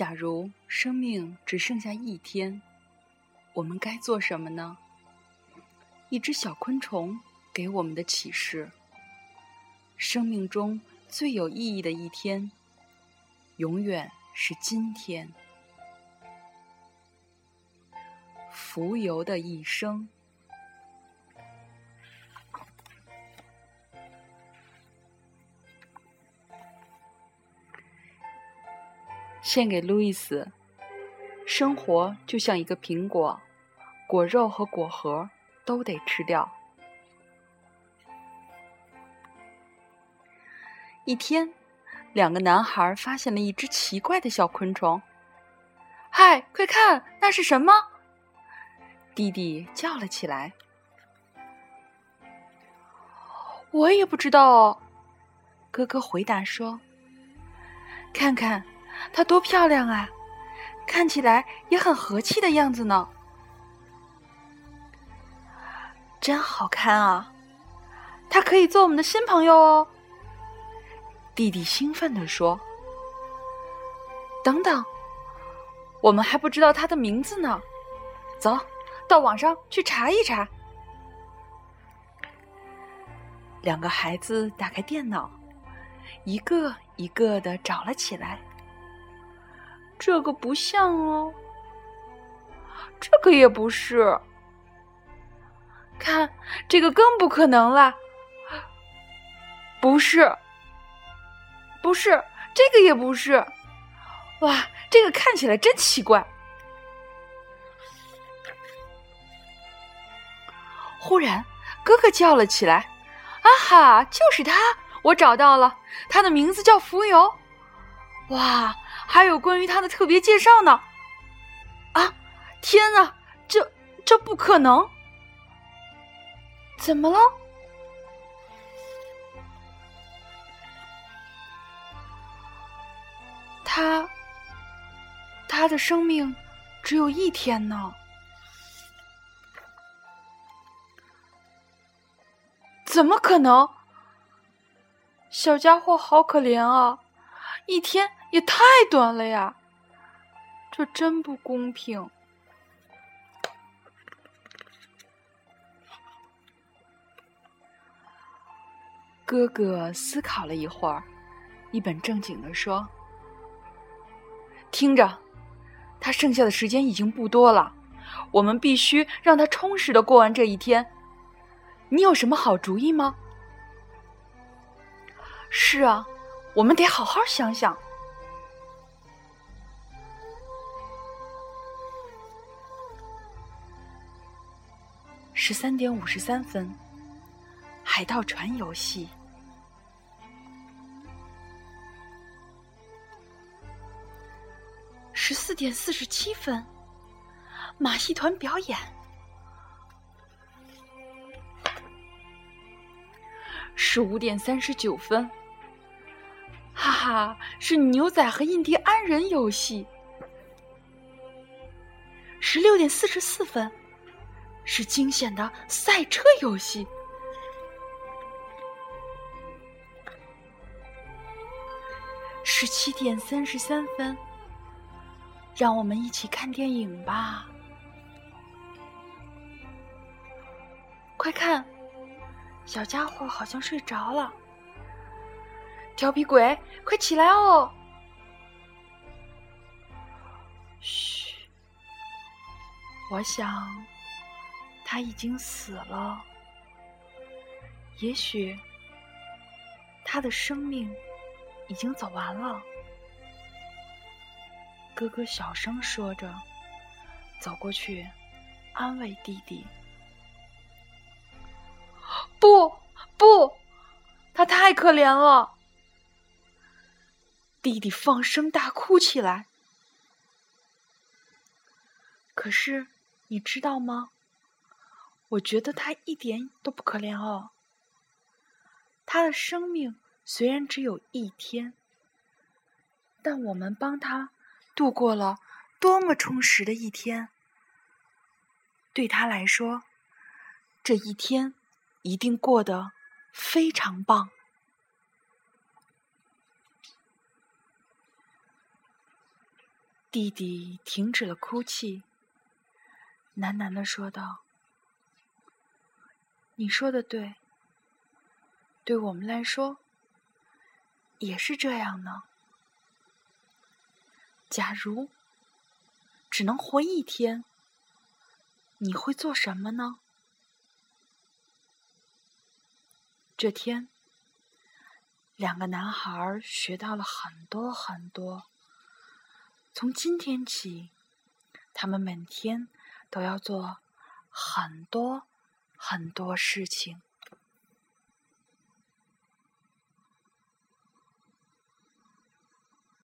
假如生命只剩下一天，我们该做什么呢？一只小昆虫给我们的启示：生命中最有意义的一天，永远是今天。浮游的一生。献给路易斯。生活就像一个苹果，果肉和果核都得吃掉。一天，两个男孩发现了一只奇怪的小昆虫。“嗨，快看，那是什么？”弟弟叫了起来。“我也不知道。”哥哥回答说，“看看。”她多漂亮啊！看起来也很和气的样子呢，真好看啊！她可以做我们的新朋友哦。弟弟兴奋地说：“等等，我们还不知道她的名字呢。走到网上去查一查。”两个孩子打开电脑，一个一个的找了起来。这个不像哦，这个也不是。看，这个更不可能了。不是，不是，这个也不是。哇，这个看起来真奇怪。忽然，哥哥叫了起来：“啊哈，就是他！我找到了，他的名字叫浮游。”哇！还有关于他的特别介绍呢！啊，天哪，这这不可能！怎么了？他他的生命只有一天呢？怎么可能？小家伙好可怜啊！一天。也太短了呀！这真不公平。哥哥思考了一会儿，一本正经的说：“听着，他剩下的时间已经不多了，我们必须让他充实的过完这一天。你有什么好主意吗？”“是啊，我们得好好想想。”十三点五十三分，海盗船游戏。十四点四十七分，马戏团表演。十五点三十九分，哈，是牛仔和印第安人游戏。十六点四十四分。是惊险的赛车游戏。十七点三十三分，让我们一起看电影吧。快看，小家伙好像睡着了。调皮鬼，快起来哦！嘘，我想。他已经死了，也许他的生命已经走完了。哥哥小声说着，走过去安慰弟弟：“不，不，他太可怜了。”弟弟放声大哭起来。可是，你知道吗？我觉得他一点都不可怜哦。他的生命虽然只有一天，但我们帮他度过了多么充实的一天。对他来说，这一天一定过得非常棒。弟弟停止了哭泣，喃喃的说道：“你说的对，对我们来说也是这样呢。假如只能活一天，你会做什么呢？”这天，两个男孩学到了很多很多。从今天起，他们每天都要做很多很多事情。